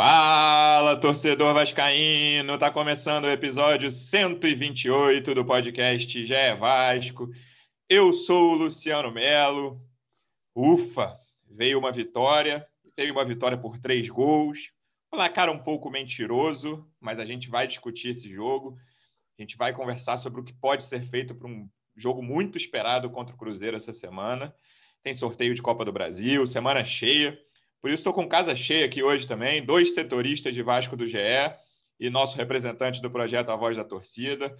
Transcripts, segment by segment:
Fala, torcedor vascaíno! Tá começando o episódio 128 do podcast Já é Vasco. Eu sou o Luciano Melo. Ufa, veio uma vitória, veio uma vitória por três gols. Placar um pouco mentiroso, mas a gente vai discutir esse jogo. A gente vai conversar sobre o que pode ser feito para um jogo muito esperado contra o Cruzeiro essa semana. Tem sorteio de Copa do Brasil, semana cheia. Por isso estou com casa cheia aqui hoje também, dois setoristas de Vasco do GE e nosso representante do projeto A Voz da Torcida.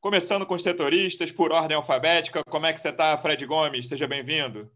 Começando com os setoristas, por ordem alfabética, como é que você está, Fred Gomes? Seja bem-vindo.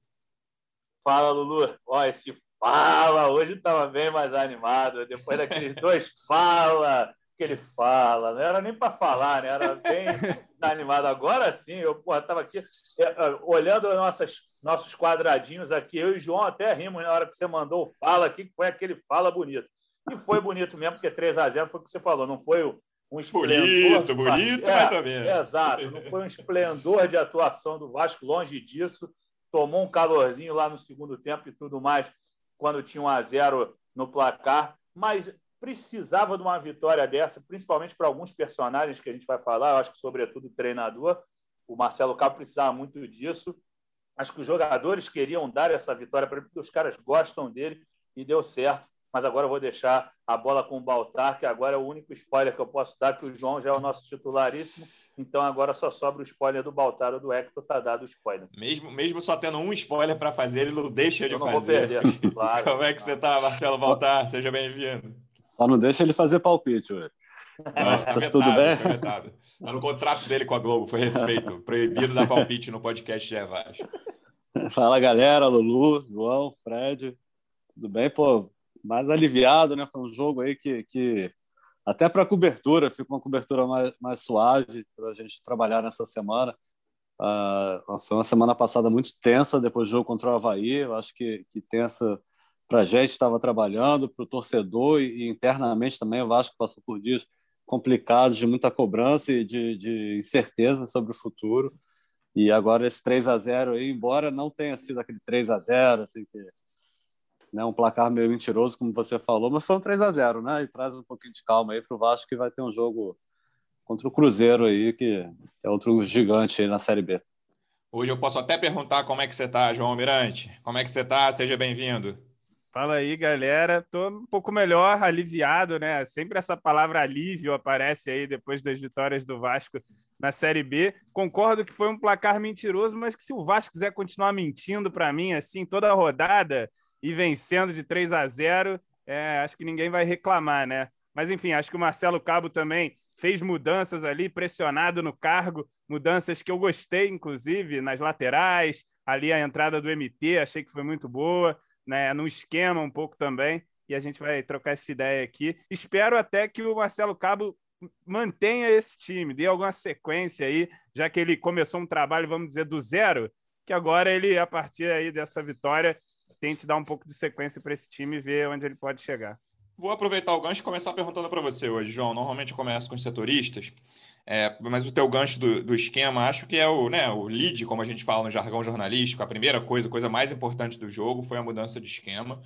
Fala, Lulu. Ó, esse fala hoje estava bem mais animado. Depois daqueles dois fala que ele fala, não era nem para falar, né? Era bem animado. Agora sim, eu estava aqui é, olhando nossas, nossos quadradinhos aqui. Eu e o João até rimos na hora que você mandou o fala aqui, que foi aquele fala bonito. E foi bonito mesmo, porque 3 a 0 foi o que você falou, não foi um esplendor. Bonito, bonito, é, mais ou menos. Exato, não foi um esplendor de atuação do Vasco, longe disso. Tomou um calorzinho lá no segundo tempo e tudo mais, quando tinha um a 0 no placar. Mas precisava de uma vitória dessa, principalmente para alguns personagens que a gente vai falar, eu acho que sobretudo o treinador, o Marcelo Cabo precisava muito disso. Acho que os jogadores queriam dar essa vitória para ele, porque os caras gostam dele e deu certo. Mas agora eu vou deixar a bola com o Baltar, que agora é o único spoiler que eu posso dar, que o João já é o nosso titularíssimo. Então agora só sobra o spoiler do Baltar ou do Hector, tá dado o spoiler. Mesmo, mesmo só tendo um spoiler para fazer, ele não deixa de eu não fazer. Vou perder, claro. Como é que você tá, Marcelo Baltar? Seja bem-vindo. Só não deixa ele fazer palpite, ué. Nossa, tá, tá tudo bem? Tá no contrato dele com a Globo, foi refeito. Proibido dar palpite no podcast de Vasco. Fala, galera. Lulu, João, Fred. Tudo bem? Pô, mais aliviado, né? Foi um jogo aí que, que até para cobertura, fica uma cobertura mais, mais suave para a gente trabalhar nessa semana. Uh, foi uma semana passada muito tensa depois do jogo contra o Havaí. Eu acho que, que tensa para a gente estava trabalhando, para o torcedor e, internamente também o Vasco passou por dias complicados de muita cobrança e de, de incerteza sobre o futuro. E agora esse 3 a 0 aí, embora não tenha sido aquele 3 a 0 assim que né, um placar meio mentiroso, como você falou, mas foi um 3 a 0 né? E traz um pouquinho de calma aí para o Vasco que vai ter um jogo contra o Cruzeiro aí, que é outro gigante aí na Série B. Hoje eu posso até perguntar como é que você está, João Mirante. Como é que você está? Seja bem-vindo. Fala aí, galera. Tô um pouco melhor, aliviado, né? Sempre essa palavra alívio aparece aí depois das vitórias do Vasco na Série B. Concordo que foi um placar mentiroso, mas que se o Vasco quiser continuar mentindo para mim assim toda a rodada e vencendo de 3 a 0, é, acho que ninguém vai reclamar, né? Mas enfim, acho que o Marcelo Cabo também fez mudanças ali, pressionado no cargo, mudanças que eu gostei, inclusive, nas laterais, ali a entrada do MT, achei que foi muito boa né, no esquema um pouco também, e a gente vai trocar essa ideia aqui. Espero até que o Marcelo Cabo mantenha esse time, dê alguma sequência aí, já que ele começou um trabalho, vamos dizer, do zero, que agora ele, a partir aí dessa vitória, tente dar um pouco de sequência para esse time e ver onde ele pode chegar. Vou aproveitar o gancho e começar perguntando para você hoje, João. Normalmente eu começo com os setoristas, é, mas o teu gancho do, do, esquema, acho que é o, né, o lead, como a gente fala no jargão jornalístico. A primeira coisa, a coisa mais importante do jogo foi a mudança de esquema,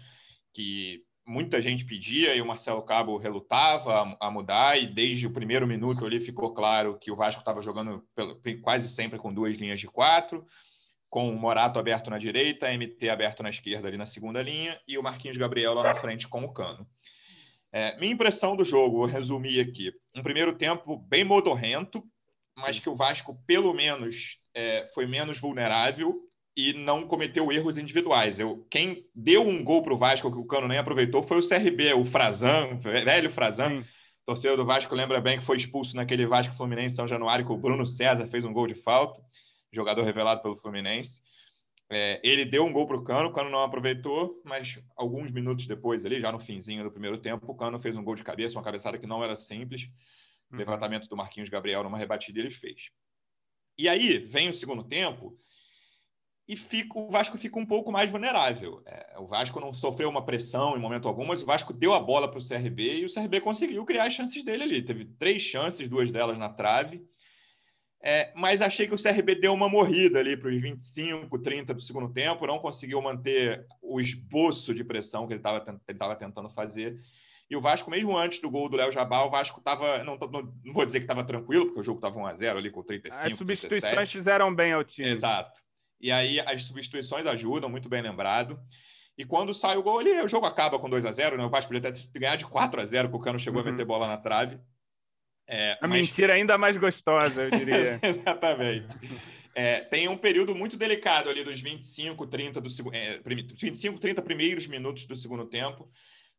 que muita gente pedia e o Marcelo Cabo relutava a, a mudar, e desde o primeiro minuto ali ficou claro que o Vasco estava jogando pelo, quase sempre com duas linhas de quatro, com o Morato aberto na direita, MT aberto na esquerda ali na segunda linha, e o Marquinhos Gabriel lá na frente com o Cano. É, minha impressão do jogo, vou resumir aqui. Um primeiro tempo bem modorrento, mas que o Vasco, pelo menos, é, foi menos vulnerável e não cometeu erros individuais. Eu, quem deu um gol para o Vasco que o Cano nem aproveitou foi o CRB, o Frazan, velho Frazan. Sim. Torcedor do Vasco lembra bem que foi expulso naquele Vasco Fluminense São Januário, que o Bruno César fez um gol de falta, jogador revelado pelo Fluminense. É, ele deu um gol para o Cano, o Cano não aproveitou, mas alguns minutos depois, ali, já no finzinho do primeiro tempo, o Cano fez um gol de cabeça, uma cabeçada que não era simples. Uhum. Levantamento do Marquinhos Gabriel numa rebatida ele fez. E aí vem o segundo tempo e fica, o Vasco fica um pouco mais vulnerável. É, o Vasco não sofreu uma pressão em momento algum, mas o Vasco deu a bola para o CRB e o CRB conseguiu criar as chances dele ali. Teve três chances, duas delas na trave. É, mas achei que o CRB deu uma morrida ali para os 25, 30 do segundo tempo, não conseguiu manter o esboço de pressão que ele estava tentando fazer. E o Vasco, mesmo antes do gol do Léo Jabá, o Vasco estava. Não, não, não, vou dizer que estava tranquilo, porque o jogo estava 1x0 ali com 35. As substituições 37. fizeram bem ao time. Exato. E aí as substituições ajudam, muito bem lembrado. E quando sai o gol ali, o jogo acaba com 2 a 0 né? O Vasco podia ter ganhado de 4 a 0 porque o Cano chegou uhum. a meter bola na trave. É, a mas... mentira ainda mais gostosa, eu diria. Exatamente. É, tem um período muito delicado ali dos 25, 30 do segundo, é, 25, 30 primeiros minutos do segundo tempo.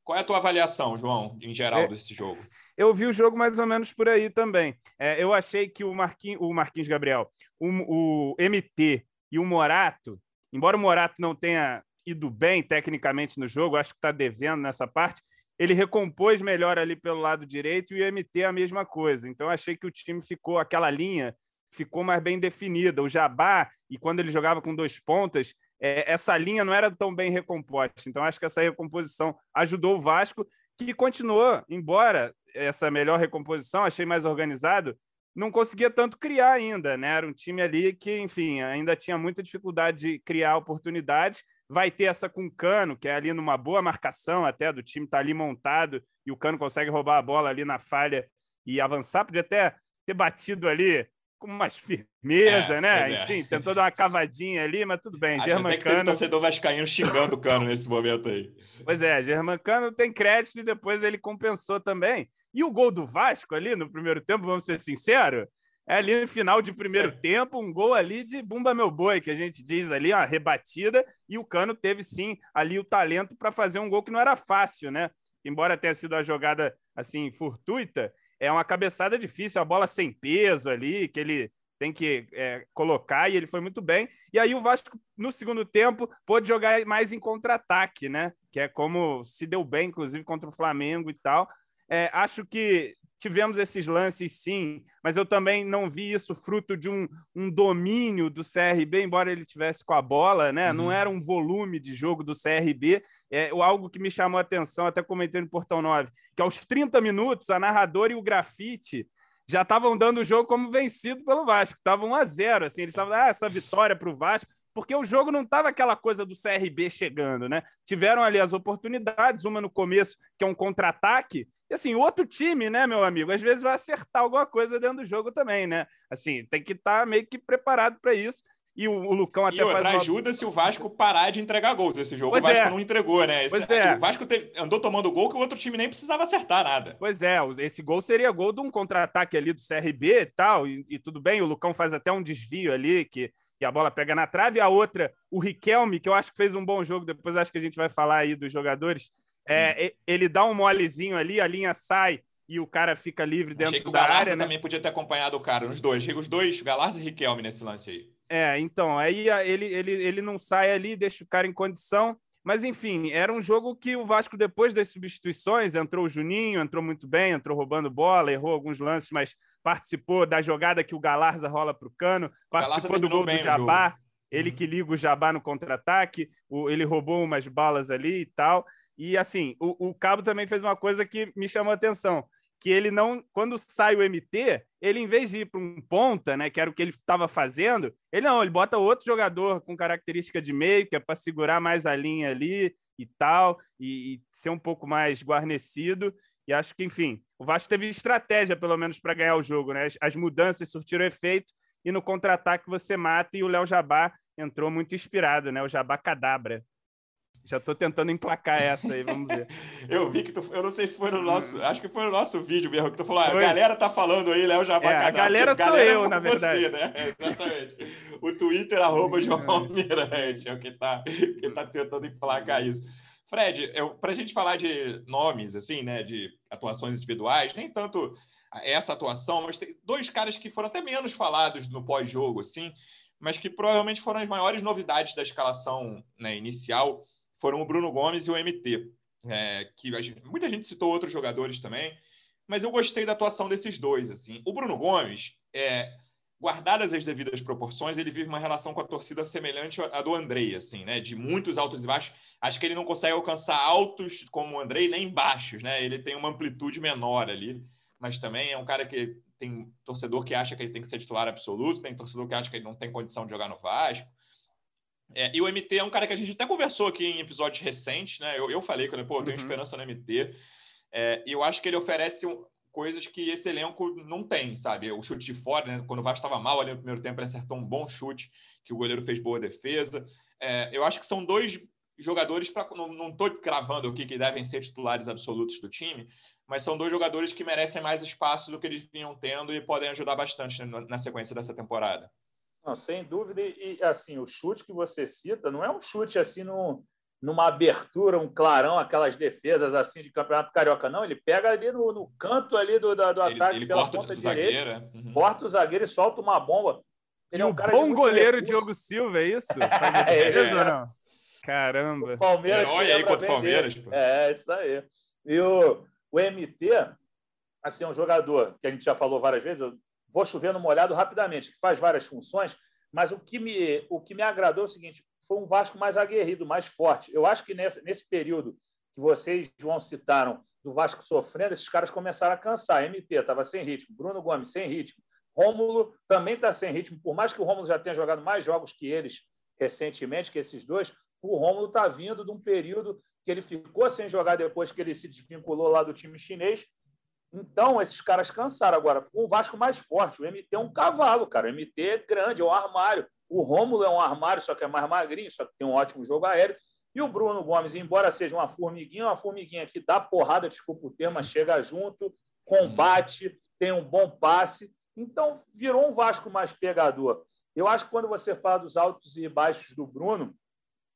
Qual é a tua avaliação, João, em geral, é, desse jogo? Eu vi o jogo mais ou menos por aí também. É, eu achei que o, Marquinhos, o Marquinhos Gabriel, o, o MT e o Morato, embora o Morato não tenha ido bem tecnicamente no jogo, acho que está devendo nessa parte, ele recompôs melhor ali pelo lado direito e o MT a mesma coisa. Então achei que o time ficou aquela linha ficou mais bem definida. O Jabá e quando ele jogava com dois pontas, é, essa linha não era tão bem recomposta. Então acho que essa recomposição ajudou o Vasco que continuou, embora essa melhor recomposição, achei mais organizado, não conseguia tanto criar ainda, né? Era um time ali que, enfim, ainda tinha muita dificuldade de criar oportunidades. Vai ter essa com o Cano, que é ali numa boa marcação até do time, tá ali montado e o Cano consegue roubar a bola ali na falha e avançar. Podia até ter batido ali com mais firmeza, é, né? É. Enfim, tentou dar uma cavadinha ali, mas tudo bem. Acho Germancano... até que torcedor vascaíno xingando o Cano nesse momento aí. Pois é, Germancano tem crédito e depois ele compensou também. E o gol do Vasco ali no primeiro tempo, vamos ser sinceros, é ali no final de primeiro é. tempo, um gol ali de bumba meu boi, que a gente diz ali, uma rebatida, e o Cano teve sim ali o talento para fazer um gol que não era fácil, né? Embora tenha sido a jogada assim fortuita, é uma cabeçada difícil, a bola sem peso ali, que ele tem que é, colocar, e ele foi muito bem. E aí o Vasco, no segundo tempo, pôde jogar mais em contra-ataque, né? Que é como se deu bem, inclusive, contra o Flamengo e tal. É, acho que tivemos esses lances, sim, mas eu também não vi isso fruto de um, um domínio do CRB, embora ele tivesse com a bola, né? Uhum. Não era um volume de jogo do CRB. É algo que me chamou a atenção, até comentei no Portão 9, que aos 30 minutos, a narradora e o grafite já estavam dando o jogo como vencido pelo Vasco. Estavam 1 a 0 assim, eles estavam, ah, essa vitória para o Vasco porque o jogo não estava aquela coisa do CRB chegando, né? Tiveram ali as oportunidades, uma no começo, que é um contra-ataque, e assim, outro time, né, meu amigo, às vezes vai acertar alguma coisa dentro do jogo também, né? Assim, tem que estar tá meio que preparado para isso. E o, o, Lucão até e outra, faz uma... ajuda se o Vasco parar de entregar gols esse jogo. Pois o Vasco é. não entregou, né? Esse, pois é. O Vasco andou tomando gol que o outro time nem precisava acertar nada. Pois é, esse gol seria gol de um contra-ataque ali do CRB e tal, e, e tudo bem, o Lucão faz até um desvio ali, que e a bola pega na trave. A outra, o Riquelme, que eu acho que fez um bom jogo, depois acho que a gente vai falar aí dos jogadores. É, ele dá um molezinho ali, a linha sai e o cara fica livre dentro Achei que da o área. Né? também podia ter acompanhado o cara, nos dois. Os dois, Galarza e Riquelme nesse lance aí. É, então, aí ele, ele, ele não sai ali, deixa o cara em condição. Mas, enfim, era um jogo que o Vasco, depois das substituições, entrou o Juninho, entrou muito bem, entrou roubando bola, errou alguns lances, mas participou da jogada que o Galarza rola para o cano, participou do gol do Jabá, ele uhum. que liga o Jabá no contra-ataque, ele roubou umas balas ali e tal. E, assim, o, o Cabo também fez uma coisa que me chamou a atenção que ele não, quando sai o MT, ele em vez de ir para um ponta, né, que era o que ele estava fazendo, ele não, ele bota outro jogador com característica de meio, que é para segurar mais a linha ali e tal, e, e, ser um pouco mais guarnecido. E acho que, enfim, o Vasco teve estratégia, pelo menos, para ganhar o jogo, né? As, as mudanças surtiram efeito e no contra-ataque você mata e o Léo Jabá entrou muito inspirado, né? O Jabá Cadabra. Já estou tentando emplacar essa aí, vamos ver. eu vi que tu, eu não sei se foi no nosso, acho que foi no nosso vídeo mesmo que tu falou, ah, a galera tá falando aí, Léo Jabá. É, a galera sou galera eu, na verdade. Você, né? Exatamente. o Twitter arroba João Mirante é o que tá, que tá tentando emplacar isso. Fred, para a gente falar de nomes, assim, né, de atuações individuais, nem tanto essa atuação, mas tem dois caras que foram até menos falados no pós-jogo, assim, mas que provavelmente foram as maiores novidades da escalação né, inicial foram o Bruno Gomes e o MT. É, que gente, muita gente citou outros jogadores também, mas eu gostei da atuação desses dois. assim. O Bruno Gomes, é, guardadas as devidas proporções, ele vive uma relação com a torcida semelhante à do Andrei, assim, né? De muitos altos e baixos. Acho que ele não consegue alcançar altos como o Andrei, nem baixos, né? Ele tem uma amplitude menor ali, mas também é um cara que tem torcedor que acha que ele tem que ser titular absoluto, tem torcedor que acha que ele não tem condição de jogar no Vasco. É, e o MT é um cara que a gente até conversou aqui em episódios recentes, né? Eu, eu falei que eu tenho uhum. esperança no MT. É, e eu acho que ele oferece um, coisas que esse elenco não tem, sabe? O chute de fora, né? quando o Vasco estava mal ali no primeiro tempo, ele acertou um bom chute, que o goleiro fez boa defesa. É, eu acho que são dois jogadores para não estou cravando aqui que devem ser titulares absolutos do time, mas são dois jogadores que merecem mais espaço do que eles vinham tendo e podem ajudar bastante na sequência dessa temporada. Não, sem dúvida. E assim, o chute que você cita não é um chute assim no, numa abertura, um clarão, aquelas defesas assim de campeonato carioca, não. Ele pega ali no, no canto ali do, do, do ele, ataque ele pela ponta direita, é. uhum. corta o zagueiro e solta uma bomba. Ele e é um cara bom goleiro recurso. Diogo Silva, é isso? Faz defesa é. ou não? Caramba. O Palmeiras. Herói aí contra o Palmeiras. Pô. É, isso aí. E o, o MT, assim, é um jogador que a gente já falou várias vezes, eu vou chover no molhado rapidamente, que faz várias funções, mas o que me, o que me agradou é o seguinte: foi um Vasco mais aguerrido, mais forte. Eu acho que nesse, nesse período que vocês, João, citaram, do Vasco sofrendo, esses caras começaram a cansar. MT estava sem ritmo, Bruno Gomes sem ritmo, Rômulo também está sem ritmo, por mais que o Rômulo já tenha jogado mais jogos que eles recentemente, que esses dois, o Rômulo está vindo de um período que ele ficou sem jogar depois que ele se desvinculou lá do time chinês então, esses caras cansaram. Agora, ficou um Vasco mais forte. O MT é um cavalo, cara. O MT é grande, é um armário. O Rômulo é um armário, só que é mais magrinho, só que tem um ótimo jogo aéreo. E o Bruno Gomes, embora seja uma formiguinha, uma formiguinha que dá porrada, desculpa o termo, chega junto, combate, tem um bom passe. Então, virou um Vasco mais pegador. Eu acho que quando você fala dos altos e baixos do Bruno,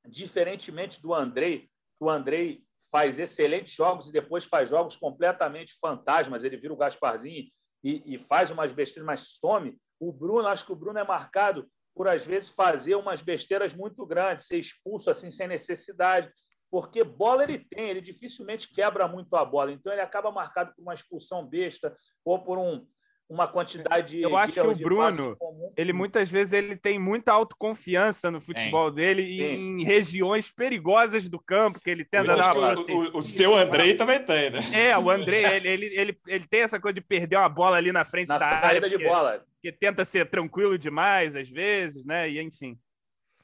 diferentemente do Andrei, o Andrei faz excelentes jogos e depois faz jogos completamente fantasmas. Ele vira o Gasparzinho e, e faz umas besteiras, mas some. O Bruno, acho que o Bruno é marcado por, às vezes, fazer umas besteiras muito grandes, ser expulso assim sem necessidade. Porque bola ele tem, ele dificilmente quebra muito a bola. Então, ele acaba marcado por uma expulsão besta ou por um, uma quantidade. Eu acho que o Bruno, ele muitas vezes ele tem muita autoconfiança no futebol é. dele Sim. em regiões perigosas do campo que ele tenta dar. O, o, o, seu Andrei também tem, né? É, o Andrei ele, ele, ele, ele tem essa coisa de perder uma bola ali na frente na da área. de bola. Que tenta ser tranquilo demais às vezes, né? E enfim.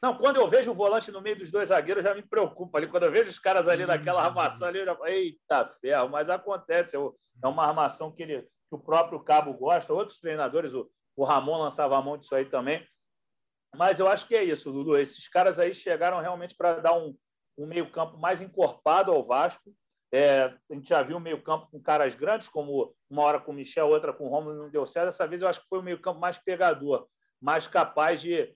Não, quando eu vejo o volante no meio dos dois zagueiros, já me preocupa ali. Quando eu vejo os caras ali naquela armação ali, eu já eita ferro, mas acontece. É uma armação que ele que o próprio Cabo gosta, outros treinadores, o, o Ramon lançava a mão disso aí também. Mas eu acho que é isso, Lulu. Esses caras aí chegaram realmente para dar um, um meio-campo mais encorpado ao Vasco. É, a gente já viu meio-campo com caras grandes, como uma hora com o Michel, outra com o Romulo, não deu certo. Dessa vez eu acho que foi um meio-campo mais pegador, mais capaz de,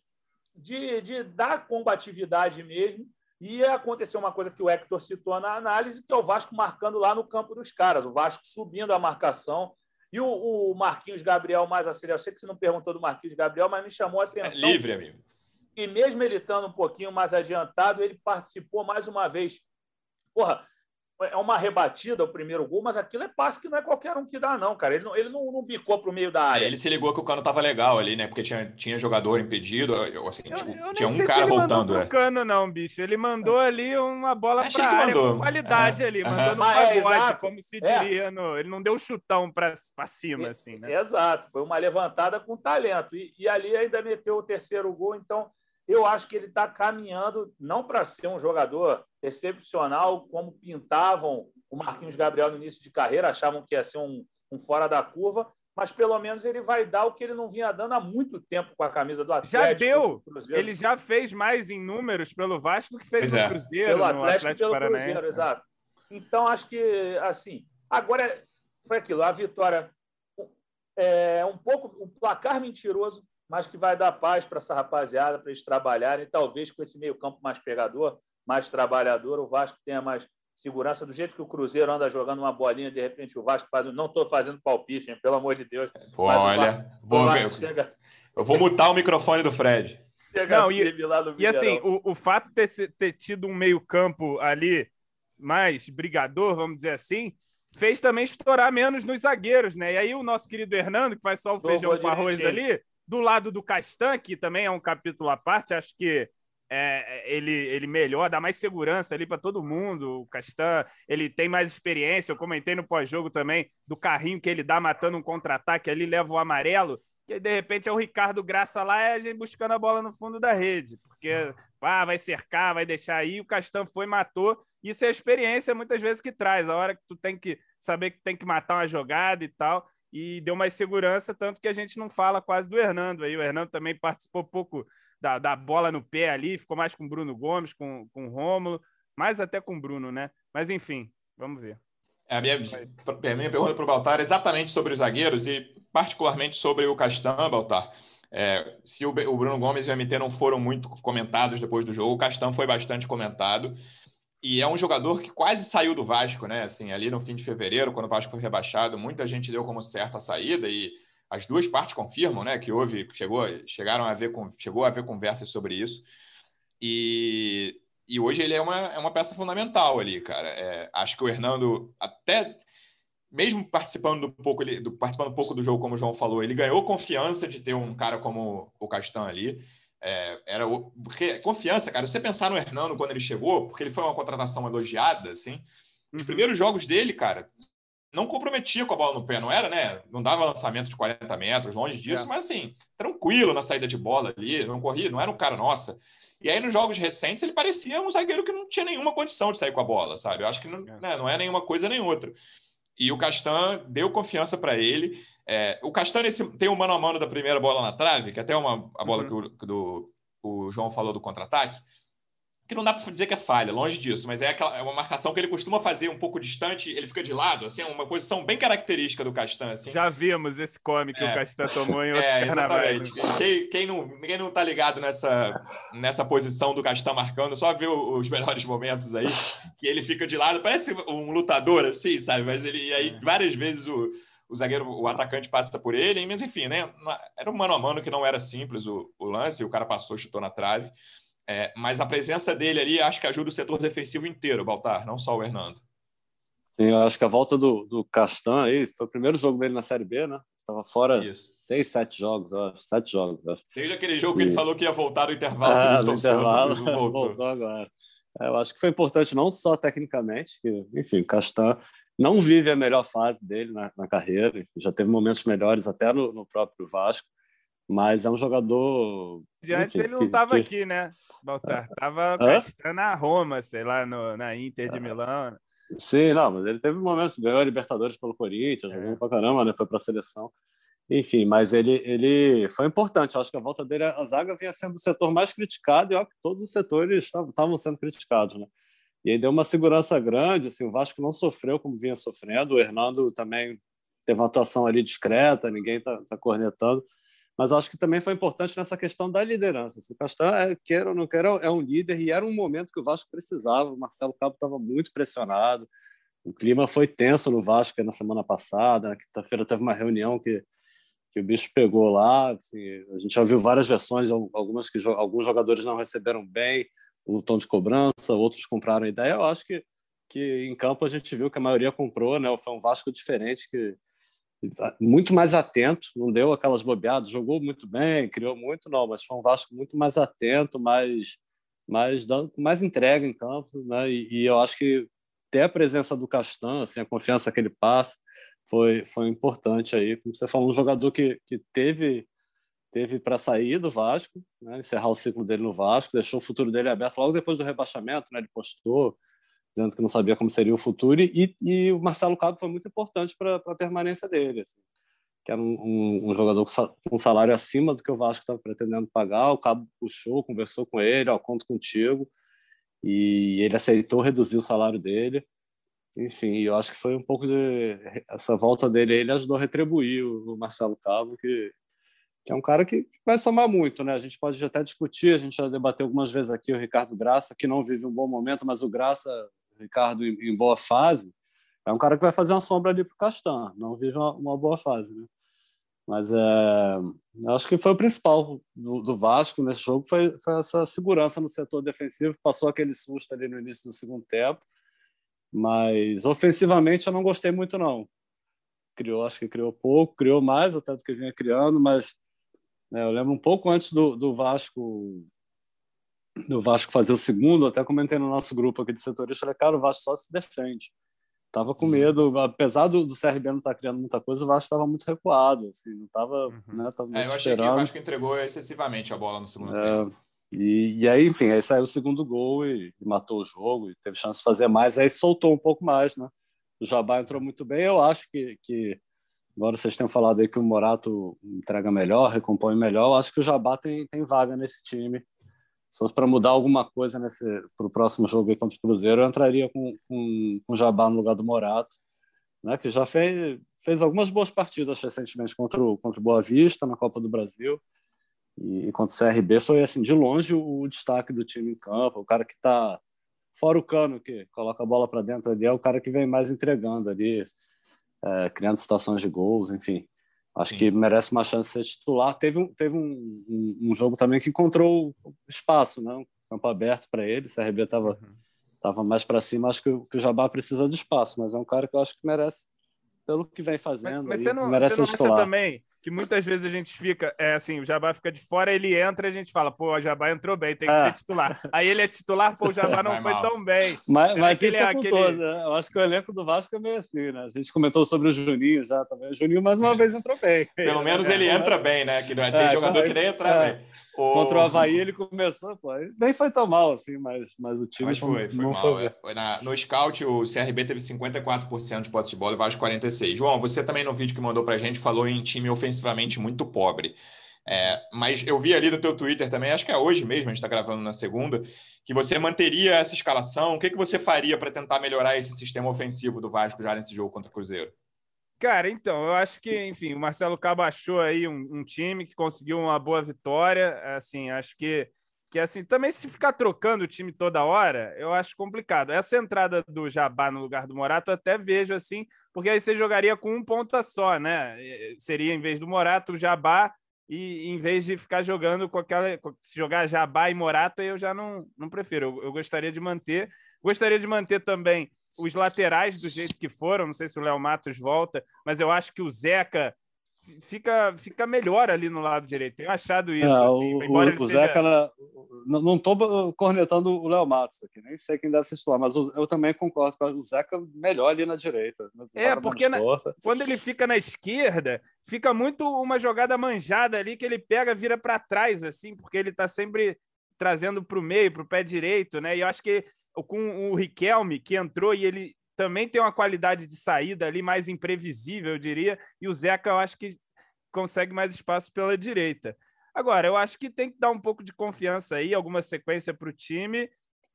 de, de dar combatividade mesmo. E aconteceu uma coisa que o Hector citou na análise, que é o Vasco marcando lá no campo dos caras, o Vasco subindo a marcação, e o, o, Marquinhos Gabriel mais acelerado. Eu sei que você não perguntou do Marquinhos Gabriel, mas me chamou a atenção. É livre, amigo. E mesmo ele estando um pouquinho mais adiantado, ele participou mais uma vez. Porra, é uma rebatida o primeiro gol, mas aquilo é passe que não é qualquer um que dá, não, cara. Ele não, ele não, não bicou para o meio da área. É, ele se ligou que o cano tava legal ali, né? Porque tinha, tinha jogador impedido. Assim, eu, tipo, eu tinha um cara voltando. Não é. cano, não, bicho. Ele mandou ali uma bola para área mandou. com qualidade é. ali, mandou no é, pagode, como se é. diria. No, ele não deu chutão para cima, assim, né? Exato, foi uma levantada com talento. E, e ali ainda meteu o terceiro gol, então eu acho que ele está caminhando não para ser um jogador excepcional, como pintavam o Marquinhos Gabriel no início de carreira, achavam que ia ser um, um fora da curva, mas pelo menos ele vai dar o que ele não vinha dando há muito tempo com a camisa do Atlético. Já deu. Ele já fez mais em números pelo Vasco do que fez pois no é. Cruzeiro, pelo Atlético, no Atlético pelo Paranaense. Cruzeiro, exato. Então acho que assim, agora foi aquilo, a vitória é um pouco um placar mentiroso, mas que vai dar paz para essa rapaziada, para eles trabalharem, talvez com esse meio-campo mais pegador, mais trabalhador, o Vasco tenha mais segurança. Do jeito que o Cruzeiro anda jogando uma bolinha, de repente o Vasco faz. Não estou fazendo palpite, hein? pelo amor de Deus. Pô, olha, vou ver. Chega... Eu vou mutar o microfone do Fred. Não, e, e assim, o, o fato de ter, ter tido um meio-campo ali mais brigador, vamos dizer assim, fez também estourar menos nos zagueiros, né? E aí o nosso querido Hernando, que faz só o feijão com arroz ali, do lado do Castan, que também é um capítulo à parte, acho que é, ele, ele melhor, dá mais segurança ali para todo mundo. O Castan, ele tem mais experiência. Eu comentei no pós-jogo também do carrinho que ele dá matando um contra-ataque ali, leva o amarelo. Que de repente é o Ricardo Graça lá, é a gente buscando a bola no fundo da rede, porque ah, vai cercar, vai deixar aí. O Castan foi, matou. Isso é a experiência muitas vezes que traz. A hora que tu tem que saber que tem que matar uma jogada e tal e deu mais segurança, tanto que a gente não fala quase do Hernando aí. O Hernando também participou pouco da, da bola no pé ali, ficou mais com o Bruno Gomes, com, com o Rômulo, mais até com o Bruno, né? Mas enfim, vamos ver. É, a, minha, a minha pergunta para o Baltar é exatamente sobre os zagueiros e particularmente sobre o Castan, Baltar. É, se o, o, Bruno Gomes e o MT não foram muito comentados depois do jogo, o Castan foi bastante comentado. E é um jogador que quase saiu do Vasco, né? Assim, ali no fim de fevereiro, quando o Vasco foi rebaixado, muita gente deu como certa a saída e as duas partes confirmam, né, que houve, chegou, chegaram a ver, chegou a haver conversas sobre isso. E, e hoje ele é uma, é uma peça fundamental ali, cara. É, acho que o Hernando até mesmo participando do pouco do, participando um pouco do jogo, como o João falou, ele ganhou confiança de ter um cara como o Castan ali. É, era o, porque confiança, cara. Você pensar no Hernando quando ele chegou, porque ele foi uma contratação elogiada, assim. Os uhum. primeiros jogos dele, cara, não comprometia com a bola no pé, não era, né? Não dava lançamento de 40 metros, longe disso, é. mas assim, tranquilo na saída de bola ali, não corria, não era um cara nossa. E aí, nos jogos recentes, ele parecia um zagueiro que não tinha nenhuma condição de sair com a bola, sabe? Eu acho que não é, né, não é nenhuma coisa nem outra. E o Castan deu confiança para ele. É, o Castan esse, tem um mano a mano da primeira bola na trave, que até uma, a bola uhum. que, o, do, o João falou do contra-ataque que não dá para dizer que é falha, longe disso, mas é, aquela, é uma marcação que ele costuma fazer um pouco distante, ele fica de lado, assim, é uma posição bem característica do Castan. Assim. Já vimos esse come que é. o Castan tomou em outros é, carnavais. Quem, quem, não, quem não tá ligado nessa, nessa posição do Castan marcando, só vê os melhores momentos aí, que ele fica de lado, parece um lutador, assim, sabe? Mas ele aí é. várias vezes o, o zagueiro, o atacante passa por ele, mas enfim, né? Era um mano a mano que não era simples o, o lance, o cara passou, chutou na trave. É, mas a presença dele ali acho que ajuda o setor defensivo inteiro, Baltar, não só o Hernando. Sim, eu acho que a volta do, do Castan aí foi o primeiro jogo dele na Série B, né? Tava fora Isso. seis, sete jogos, acho, sete jogos. Acho. Desde aquele jogo e... que ele falou que ia voltar no intervalo. Ah, no intervalo, Santos, voltou. voltou agora. É, eu acho que foi importante não só tecnicamente, que, enfim, o Castan não vive a melhor fase dele na, na carreira, já teve momentos melhores até no, no próprio Vasco, mas é um jogador. De antes enfim, ele não estava que... aqui, né? Baltar. Tava gastando a Roma, sei lá, no, na Inter de Milão. Sim, não, mas ele teve um momento, ganhou a Libertadores pelo Corinthians, é. jogou pra caramba, né? Foi pra seleção. Enfim, mas ele, ele foi importante. acho que a volta dele, a zaga vinha sendo o setor mais criticado e ó, que todos os setores estavam sendo criticados, né? E aí deu uma segurança grande, assim, o Vasco não sofreu como vinha sofrendo, o Hernando também teve uma atuação ali discreta, ninguém tá, tá cornetando mas acho que também foi importante nessa questão da liderança. Assim, o Castan, é, ou não queira, é um líder e era um momento que o Vasco precisava. O Marcelo Cabo estava muito pressionado, o clima foi tenso no Vasco na semana passada. Na quinta-feira teve uma reunião que, que o bicho pegou lá. Assim, a gente já viu várias versões, algumas que alguns jogadores não receberam bem o tom de cobrança, outros compraram a ideia. Eu acho que, que em campo a gente viu que a maioria comprou, né? Foi um Vasco diferente que muito mais atento, não deu aquelas bobeadas, jogou muito bem, criou muito, não, mas foi um Vasco muito mais atento, mais, mais, dando, mais entrega em campo, né? E, e, eu acho que ter a presença do Castan, assim, a confiança que ele passa, foi, foi importante aí. Como você falou, um jogador que, que teve teve para sair do Vasco, né? encerrar o ciclo dele no Vasco, deixou o futuro dele aberto logo depois do rebaixamento, né? Ele postou dizendo que não sabia como seria o futuro, e, e o Marcelo Cabo foi muito importante para a permanência dele, assim, que era um, um, um, jogador com um salário acima do que o Vasco estava pretendendo pagar, o Cabo puxou, conversou com ele, ó, conto contigo, e ele aceitou reduzir o salário dele, enfim, eu acho que foi um pouco de essa volta dele, ele ajudou a retribuir o, Marcelo Cabo, que, que é um cara que vai somar muito, né? A gente pode até discutir, a gente já debateu algumas vezes aqui o Ricardo Graça, que não vive um bom momento, mas o Graça Ricardo em, em, boa fase, é um cara que vai fazer uma sombra ali para o Castan, não vive uma, uma, boa fase. Né? Mas é, acho que foi o principal do, do Vasco nesse jogo, foi, foi, essa segurança no setor defensivo, passou aquele susto ali no início do segundo tempo, Mas ofensivamente eu não gostei muito, não. Criou, acho que criou pouco, criou mais até do que vinha criando, mas né, eu lembro um pouco antes do, do Vasco do Vasco fazer o segundo, até comentei no nosso grupo aqui de setorista, falei, cara, o Vasco só se defende. Tava com uhum. medo, apesar do, do CRB não estar tá criando muita coisa, o Vasco estava muito recuado, assim, não estava, uhum. né, tava é, eu achei esperando. que o Vasco entregou excessivamente a bola no segundo é, tempo. E, e, aí, enfim, aí saiu o segundo gol e, e, matou o jogo e teve chance de fazer mais, aí soltou um pouco mais, né? O Jabá entrou muito bem, eu acho que, que agora vocês tenham falado aí que o Morato entrega melhor, recompõe melhor, eu acho que o Jabá tem, tem vaga nesse time. Se fosse para mudar alguma coisa para o próximo jogo contra o Cruzeiro, eu entraria com, com, com o Jabá no lugar do Morato, né, que já fez, fez algumas boas partidas recentemente contra o, contra o Boa Vista na Copa do Brasil. E, e contra o CRB foi, assim, de longe o, o destaque do time em campo, o cara que está fora o cano, que coloca a bola para dentro ali, é o cara que vem mais entregando ali, é, criando situações de gols, enfim. Acho Sim. que merece uma chance de ser titular. Teve um, teve um, um, um jogo também que encontrou espaço, né? um campo aberto para ele. O CRB estava uhum. Mais para cima. Acho que, que, o Jabá precisa de espaço, mas é um cara que eu acho que merece, pelo que vem fazendo. Mas, mas você não, merece você não acha também que muitas vezes a gente fica, é assim, o Jabá fica de fora, ele entra e a gente fala, pô, o Jabá entrou bem, tem que é. ser titular. Aí ele é titular, pô, o Jabá não foi tão bem. Mas, mas isso é aquele... todos, né? Eu acho que o elenco do Vasco é meio assim, né? A gente comentou sobre o Juninho já também. O Juninho mais uma vez entrou bem. Pelo menos ele entra bem, né? Que não é, tem é, jogador que nem entra é. bem. O... Contra o Havaí ele começou, pô, nem foi tão mal assim, mas, mas o time mas foi, foi não mal. Foi... Na, no scout, o CRB teve 54% de posse de bola e o Vasco 46%. João, você também no vídeo que mandou pra gente falou em time ofensivamente muito pobre. É, mas eu vi ali no teu Twitter também, acho que é hoje mesmo, a gente está gravando na segunda, que você manteria essa escalação. O que, que você faria para tentar melhorar esse sistema ofensivo do Vasco já nesse jogo contra o Cruzeiro? Cara, então, eu acho que, enfim, o Marcelo Cabo achou aí um, um, time que conseguiu uma boa vitória. Assim, acho que, que assim, também se ficar trocando o time toda hora, eu acho complicado. Essa entrada do Jabá no lugar do Morato, eu até vejo assim, porque aí você jogaria com um ponta só, né? Seria, em vez do Morato, o Jabá, e em vez de ficar jogando com aquela. Se jogar Jabá e Morata, eu já não, não prefiro. Eu, eu gostaria de manter. Gostaria de manter também os laterais do jeito que foram. Não sei se o Léo Matos volta, mas eu acho que o Zeca fica, fica melhor ali no lado direito. Tenho achado isso. Assim, o, o, o seja... Zeca, não estou cornetando o Léo Matos aqui, nem sei quem deve ser titular, mas eu também concordo com o Zeca melhor ali na direita. É, porque na, quando ele fica na esquerda, fica muito uma jogada manjada ali que ele pega, vira para trás, assim, porque ele está sempre trazendo para o meio, para o pé direito, né? E eu acho que com o Riquelme, que entrou e ele também tem uma qualidade de saída ali mais imprevisível, eu diria, e o Zeca eu acho que consegue mais espaço pela direita. Agora, eu acho que tem que dar um pouco de confiança aí, alguma sequência para o time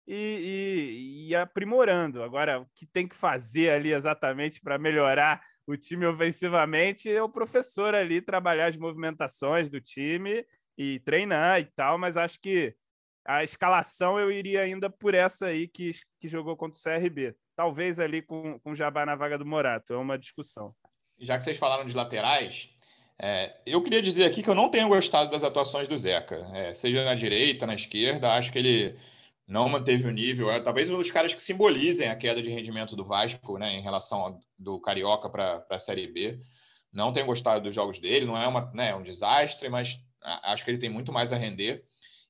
e, e, e, aprimorando. Agora, o que tem que fazer ali exatamente para melhorar o time ofensivamente é o professor ali trabalhar as movimentações do time e treinar e tal, mas acho que a escalação eu iria ainda por essa aí que, que jogou contra o CRB. Talvez ali com, com o Jabá na vaga do Morato, é uma discussão. Já que vocês falaram de laterais, é, eu queria dizer aqui que eu não tenho gostado das atuações do Zeca, é, seja na direita, na esquerda, acho que ele não manteve o nível. É talvez um dos caras que simbolizem a queda de rendimento do Vasco né, em relação ao, do Carioca para a Série B. Não tenho gostado dos jogos dele, não é uma, né, um desastre, mas acho que ele tem muito mais a render.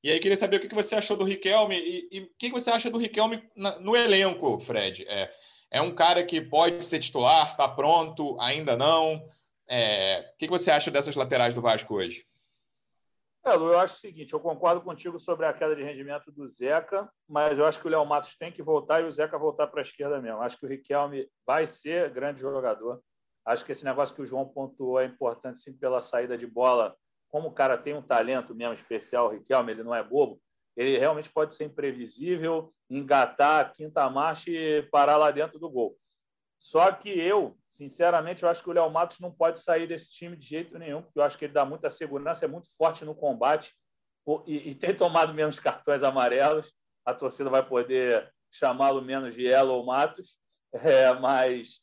E aí queria saber o que você achou do Riquelme e, e o que você acha do Riquelme no elenco, Fred. É, é um cara que pode ser titular, está pronto, ainda não? É, o que você acha dessas laterais do Vasco hoje? É, Lu, eu acho o seguinte, eu concordo contigo sobre a queda de rendimento do Zeca, mas eu acho que o Léo Matos tem que voltar e o Zeca voltar para a esquerda mesmo. Acho que o Riquelme vai ser grande jogador. Acho que esse negócio que o João pontuou é importante sim pela saída de bola como o cara tem um talento mesmo especial, o Riquelme, ele não é bobo, ele realmente pode ser imprevisível, engatar a quinta marcha e parar lá dentro do gol. Só que eu, sinceramente, eu acho que o Léo Matos não pode sair desse time de jeito nenhum, porque eu acho que ele dá muita segurança, é muito forte no combate e, e tem tomado menos cartões amarelos. A torcida vai poder chamá-lo menos de Yellow Matos, é, mas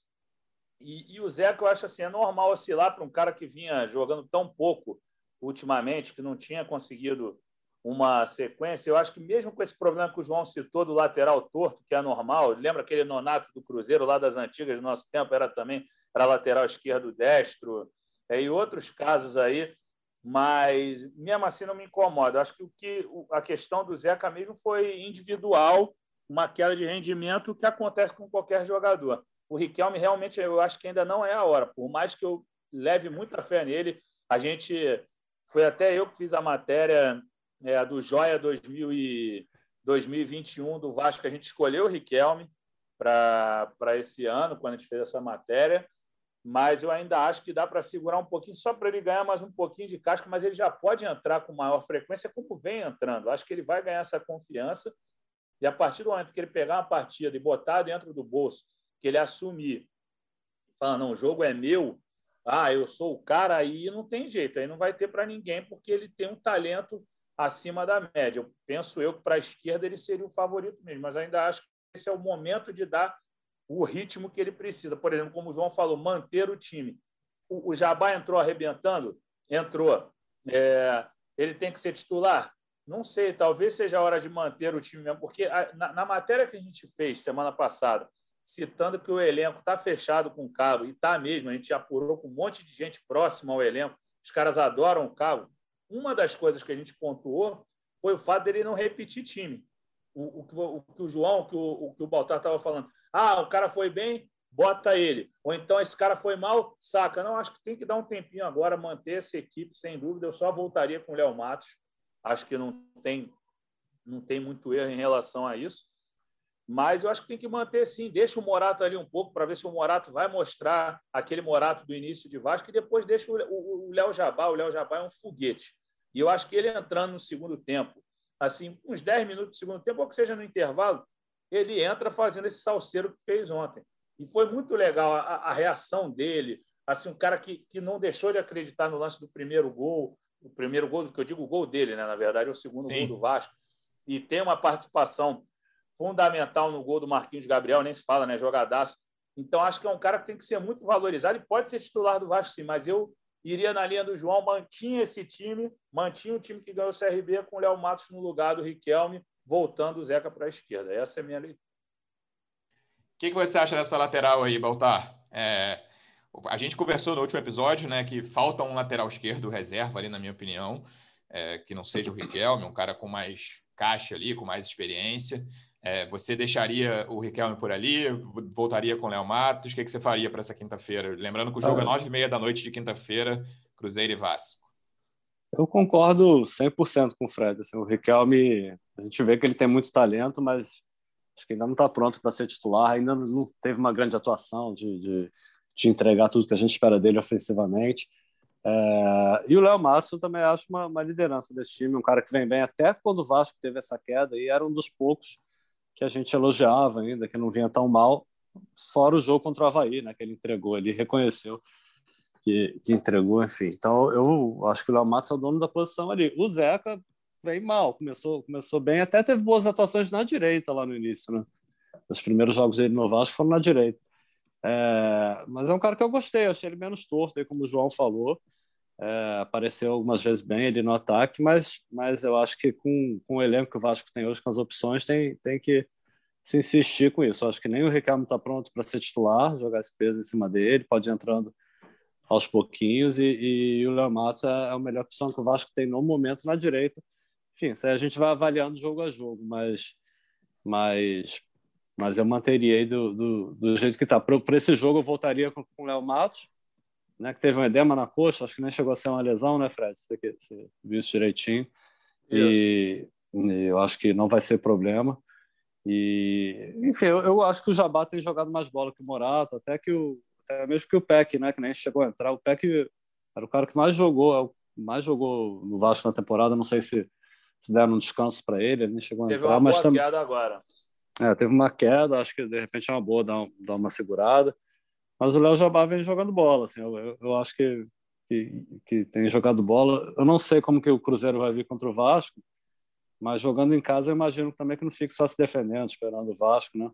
e, e, o Zeca, eu acho assim, é normal oscilar para um cara que vinha jogando tão pouco ultimamente, que não tinha conseguido uma sequência. Eu acho que mesmo com esse problema que o João citou do lateral torto, que é normal, lembra aquele nonato do Cruzeiro lá das antigas do nosso tempo, era também era lateral esquerdo destro, é, e outros casos aí, mas mesmo assim não me incomoda. Eu acho que, o que a questão do Zeca mesmo foi individual, uma queda de rendimento que acontece com qualquer jogador. O Riquelme realmente eu acho que ainda não é a hora, por mais que eu leve muita fé nele, a gente foi até eu que fiz a matéria é, do Joia 2000 e 2021 do Vasco, que a gente escolheu o Riquelme para esse ano, quando a gente fez essa matéria. Mas eu ainda acho que dá para segurar um pouquinho, só para ele ganhar mais um pouquinho de casca, mas ele já pode entrar com maior frequência, como vem entrando. Acho que ele vai ganhar essa confiança. E a partir do momento que ele pegar uma partida e botar dentro do bolso, que ele assumir, falar, não, o jogo é meu, ah, eu sou o cara, aí não tem jeito, aí não vai ter para ninguém, porque ele tem um talento acima da média. Eu penso eu que para a esquerda ele seria o favorito mesmo, mas ainda acho que esse é o momento de dar o ritmo que ele precisa. Por exemplo, como o João falou, manter o time. O, Jabá entrou arrebentando? Entrou. É, ele tem que ser titular? Não sei, talvez seja a hora de manter o time mesmo, porque a, na, na, matéria que a gente fez semana passada, citando que o elenco está fechado com o Cabo, e está mesmo, a gente apurou com um monte de gente próxima ao elenco, os caras adoram o Cabo, uma das coisas que a gente pontuou foi o fato dele não repetir time. O, o, o, o que o João, que o, que o Baltar estava falando. Ah, o cara foi bem, bota ele. Ou então esse cara foi mal, saca. Não, acho que tem que dar um tempinho agora, manter essa equipe, sem dúvida. Eu só voltaria com o Léo Matos. Acho que não tem, não tem muito erro em relação a isso. Mas eu acho que tem que manter sim. Deixa o Morato ali um pouco para ver se o Morato vai mostrar aquele Morato do início de Vasco e depois deixa o Léo Jabá. O Léo Jabá é um foguete. E eu acho que ele entrando no segundo tempo, assim, uns 10 minutos do segundo tempo, ou que seja no intervalo, ele entra fazendo esse salseiro que fez ontem. E foi muito legal a, a reação dele, assim, um cara que, que não deixou de acreditar no lance do primeiro gol, o primeiro gol, que eu digo o gol dele, né? na verdade, é o segundo Sim. gol do Vasco, e tem uma participação fundamental no gol do Marquinhos Gabriel, nem se fala, né? Jogadaço. Então, acho que é um cara que tem que ser muito valorizado e pode ser titular do Vasco, sim, mas eu iria na linha do João, mantinha esse time, mantinha o time que ganhou o CRB com o Léo Matos no lugar do Riquelme, voltando o Zeca para a esquerda. Essa é a minha leitura. O que, que você acha dessa lateral aí, Baltar? É, a gente conversou no último episódio, né, que falta um lateral esquerdo reserva ali, na minha opinião, é, que não seja o Riquelme, um cara com mais caixa ali, com mais experiência. É, você deixaria o Riquelme por ali? Voltaria com o Léo Matos? O que, que você faria para essa quinta-feira? Lembrando que o jogo é ah, é nove e meia da noite de quinta-feira, Cruzeiro e Vasco. Eu concordo 100% com o Fred. Assim, o Riquelme, a gente vê que ele tem muito talento, mas acho que ainda não está pronto para ser titular, ainda não teve uma grande atuação de, de, de, entregar tudo que a gente espera dele ofensivamente. É, e o Léo Matos eu também acho uma, uma, liderança desse time, um cara que vem bem até quando o Vasco teve essa queda e era um dos poucos que a gente elogiava ainda, que não vinha tão mal, fora o jogo contra o Havaí, né, que ele entregou, ele reconheceu que, que entregou, enfim. Então, eu acho que o Léo Matos é o dono da posição ali. O Zeca vem mal, começou, começou bem, até teve boas atuações na direita lá no início, né? Os primeiros jogos dele no Vasco foram na direita. É, mas é um cara que eu gostei, achei ele menos torto, aí, como o João falou. É, apareceu algumas vezes bem ele no ataque, mas, mas eu acho que com, com o elenco que o Vasco tem hoje, com as opções, tem, tem que se insistir com isso. Eu acho que nem o Ricardo está pronto para ser titular, jogar esse peso em cima dele, pode ir entrando aos pouquinhos, e, e o Léo Matos é, é a melhor opção que o Vasco tem no momento na direita. Enfim, isso aí a gente vai avaliando jogo a jogo, mas, mas, mas eu manteria aí do, do, do jeito que está. Para esse jogo, eu voltaria com, com o Léo Matos né, que teve um edema na coxa, acho que nem chegou a ser uma lesão, né, Fred? Você, você viu isso direitinho. E, e, eu acho que não vai ser problema. E, enfim, eu, eu, acho que o Jabá tem jogado mais bola que o Morato, até que o até mesmo que o Peck, né, que nem chegou a entrar. O Peck era o cara que mais jogou, é mais jogou no Vasco na temporada. Não sei se, se deram um descanso para ele, ele nem chegou a teve entrar. Teve uma mas boa queda agora. É, teve uma queda, acho que de repente é uma boa dar, dar uma segurada. Mas o Léo Jabá vem jogando bola, assim, eu, eu, acho que, que, que, tem jogado bola. Eu não sei como que o Cruzeiro vai vir contra o Vasco, mas jogando em casa eu imagino também que não fique só se defendendo, esperando o Vasco, né?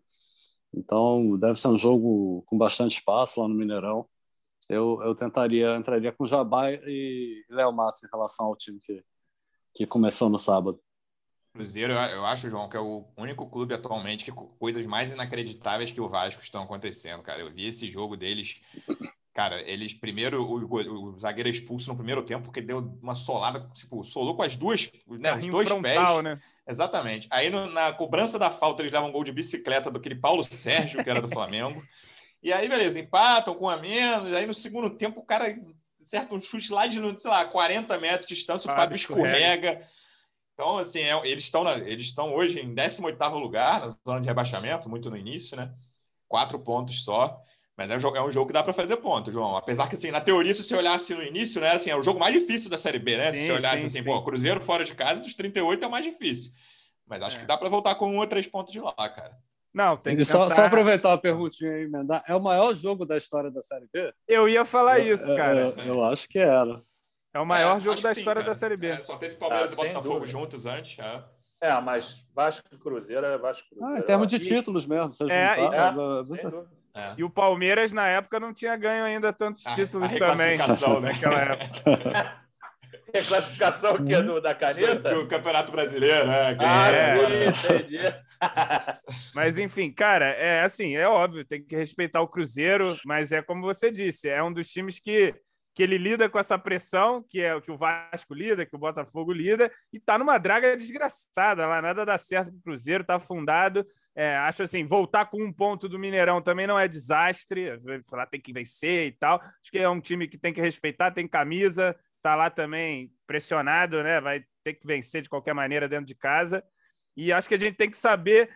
Então deve ser um jogo com bastante espaço lá no Mineirão. Eu, eu tentaria, entraria com Jabá e Léo Matos em relação ao time que, que começou no sábado. Cruzeiro, eu acho, João, que é o único clube atualmente que coisas mais inacreditáveis que o Vasco estão acontecendo, cara. Eu vi esse jogo deles. Cara, eles primeiro, o, o zagueiro é expulso no primeiro tempo, porque deu uma solada, tipo, solou com as duas, né, os dois frontal, pés. Né? Exatamente. Aí no, na cobrança da falta, eles davam um gol de bicicleta do aquele Paulo Sérgio, que era do Flamengo. e aí, beleza, empatam com a menos. Aí no segundo tempo, o cara acerta um chute lá de, sei lá, 40 metros de distância, o Fábio escorrega. escorrega então, assim, é, eles estão eles estão hoje em 18º lugar na zona de rebaixamento, muito no início, né? Quatro pontos só. Mas é um jogo, é um jogo que dá para fazer ponto, João. Apesar que, assim, na teoria, se você olhasse no início, né? Assim, é o jogo mais difícil da Série B, né? Sim, se você olhasse sim, assim, sim. pô, Cruzeiro fora de casa, dos 38 é o mais difícil. Mas acho é. que dá para voltar com um ou três pontos de lá, cara. Não, tem que só, só, aproveitar a perguntinha aí, emendar. É o maior jogo da história da Série B? Eu ia falar isso, cara. Eu, eu, eu acho que era. É o maior é, jogo da história sim, da Série B. É, só teve Palmeiras ah, e Botafogo dúvida. juntos antes. É. é. mas Vasco e Cruzeiro é Vasco Cruzeiro. Ah, em termos de e... títulos mesmo. É, e, é, e o Palmeiras, na época, não tinha ganho ainda tantos a, títulos a também. Né? Naquela época. Reclassificação que é do, da caneta? Do, do Campeonato Brasileiro, né? Ah, é. sim, entendi. mas enfim, cara, é assim, é óbvio, tem que respeitar o Cruzeiro, mas é como você disse, é um dos times que que ele lida com essa pressão, que é o que o Vasco lida, que o Botafogo lida, e está numa draga desgraçada lá, nada dá certo para o Cruzeiro, está afundado. É, acho assim, voltar com um ponto do Mineirão também não é desastre, falar tem que vencer e tal. Acho que é um time que tem que respeitar, tem camisa, está lá também pressionado, né? Vai ter que vencer de qualquer maneira dentro de casa. E acho que a gente tem que saber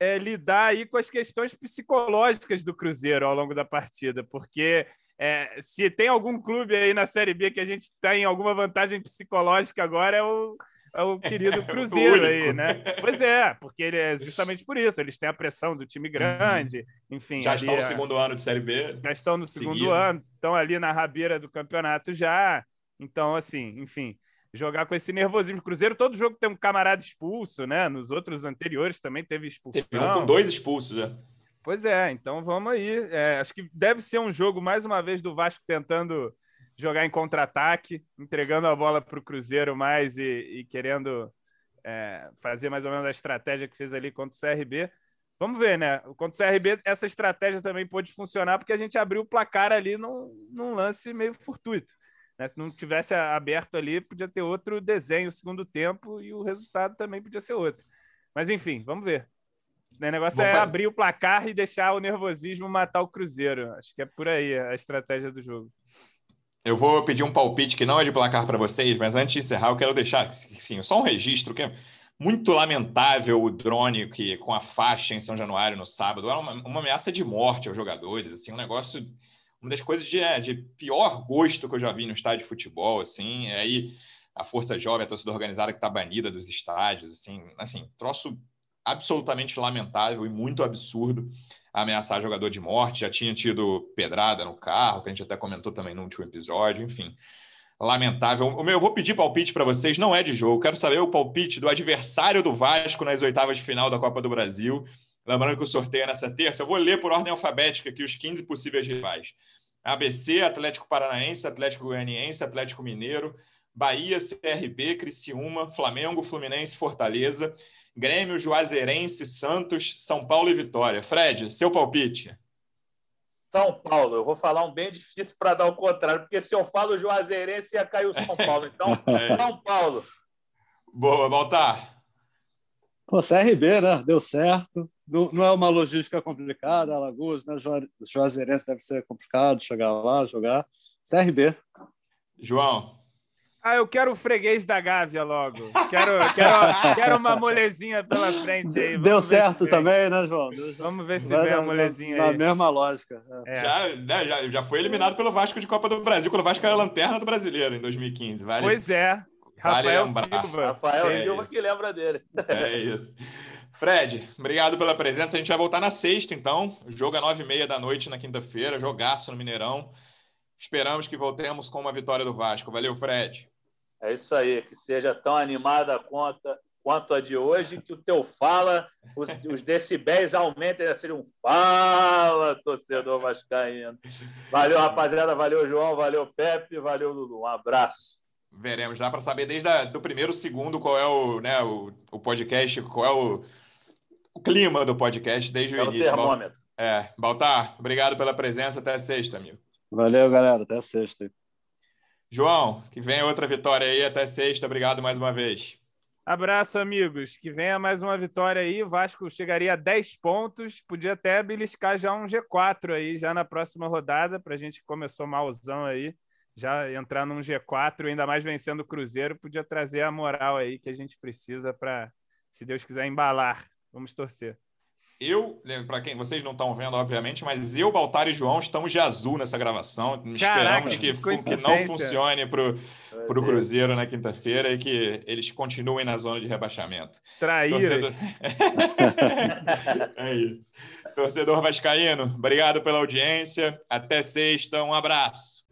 é, lidar aí com as questões psicológicas do Cruzeiro ao longo da partida, porque é, se tem algum clube aí na Série B que a gente tem alguma vantagem psicológica agora é o, é o querido Cruzeiro aí, né? Pois é, porque ele é justamente por isso. Eles têm a pressão do time grande, uhum. enfim. Já estão no segundo ano de Série B. Já estão no segundo seguido. ano, estão ali na rabeira do campeonato já. Então, assim, enfim, jogar com esse nervosismo. Cruzeiro, todo jogo tem um camarada expulso, né? Nos outros anteriores também teve expulsão. Teve um com dois expulsos, né? Pois é, então vamos aí. É, acho que deve ser um jogo, mais uma vez, do Vasco tentando jogar em contra-ataque, entregando a bola para o Cruzeiro mais e, e querendo é, fazer mais ou menos a estratégia que fez ali contra o CRB. Vamos ver, né? Contra o CRB, essa estratégia também pode funcionar, porque a gente abriu o placar ali num, num lance meio fortuito. Né? Se não tivesse aberto ali, podia ter outro desenho segundo tempo e o resultado também podia ser outro. Mas enfim, vamos ver. O negócio Vou é fazer... abrir o placar e deixar o nervosismo matar o Cruzeiro. Acho que é por aí a estratégia do jogo. Eu vou pedir um palpite que não é de placar para vocês, mas antes de encerrar, eu quero deixar sim, só um registro que é muito lamentável o drone que com a faixa em São Januário no sábado. Era uma, uma ameaça de morte aos jogadores, assim, um negócio, uma das coisas de, é, de pior gosto que eu já vi no estádio de futebol, assim. Aí a Força Jovem, a torcida organizada que está banida dos estádios, assim, assim, troço absolutamente lamentável e muito absurdo ameaçar jogador de morte. Já tinha tido pedrada no carro, que a gente até comentou também no último episódio, enfim. Lamentável. O meu, eu vou pedir palpite para vocês, não é de jogo. Quero saber o palpite do adversário do Vasco nas oitavas de final da Copa do Brasil. Lembrando que o sorteio é nessa terça. Eu vou ler por ordem alfabética aqui os 15 possíveis rivais. ABC, Atlético Paranaense, Atlético Goianiense, Atlético Mineiro, Bahia, CRB, Criciúma, Flamengo, Fluminense, Fortaleza, Grêmio, Juazeirense, Santos, São Paulo e Vitória. Fred, seu palpite. São Paulo. Eu vou falar um bem difícil para dar o contrário, porque se eu falo Juazeirense ia cair o São Paulo. Então, é. São Paulo. Boa, Baltar. Pô, CRB, né? Deu certo. Não, não é uma logística complicada, Alagoas, né? Juazeirense deve ser complicado chegar lá, jogar. CRB. João. Ah, eu quero o freguês da Gávea logo. Quero, quero, quero uma molezinha pela frente aí. Vamos Deu certo também, né, João? Vamos ver se vem a molezinha na, aí. Na mesma lógica. É. Já, né, já, já foi eliminado pelo Vasco de Copa do Brasil, quando o Vasco era a lanterna do brasileiro em 2015. Vale, pois é. Rafael Silva. Rafael é Silva isso. que lembra dele. É isso. Fred, obrigado pela presença. A gente vai voltar na sexta, então. O jogo é nove e meia da noite na quinta-feira. Jogaço no Mineirão. Esperamos que voltemos com uma vitória do Vasco. Valeu, Fred. É isso aí, que seja tão animada quanto, quanto a de hoje, que o teu fala, os, os decibéis aumentem a ser um fala, torcedor vascaíno. Valeu, rapaziada, valeu, João, valeu, Pepe, valeu, Lulu. Um abraço. Veremos. Dá para saber desde a, do primeiro segundo qual é o, né, o, o podcast, qual é o, o clima do podcast desde o É o início. termômetro. É, Baltar, obrigado pela presença. Até sexta, amigo. Valeu, galera. Até sexta. João, que venha outra vitória aí. Até sexta. Obrigado mais uma vez. Abraço, amigos. Que venha mais uma vitória aí. O Vasco chegaria a 10 pontos. Podia até beliscar já um G4 aí, já na próxima rodada, para a gente que começou malzão aí, já entrar num G4, ainda mais vencendo o Cruzeiro, podia trazer a moral aí que a gente precisa para, se Deus quiser, embalar. Vamos torcer. Eu, para quem vocês não estão vendo, obviamente, mas eu, Baltar e João estamos de azul nessa gravação. Caraca, Esperamos que, que não funcione para o Cruzeiro na quinta-feira e que eles continuem na zona de rebaixamento. Traíras. Torcedor- é isso. Torcedor Vascaíno, obrigado pela audiência. Até sexta. Um abraço.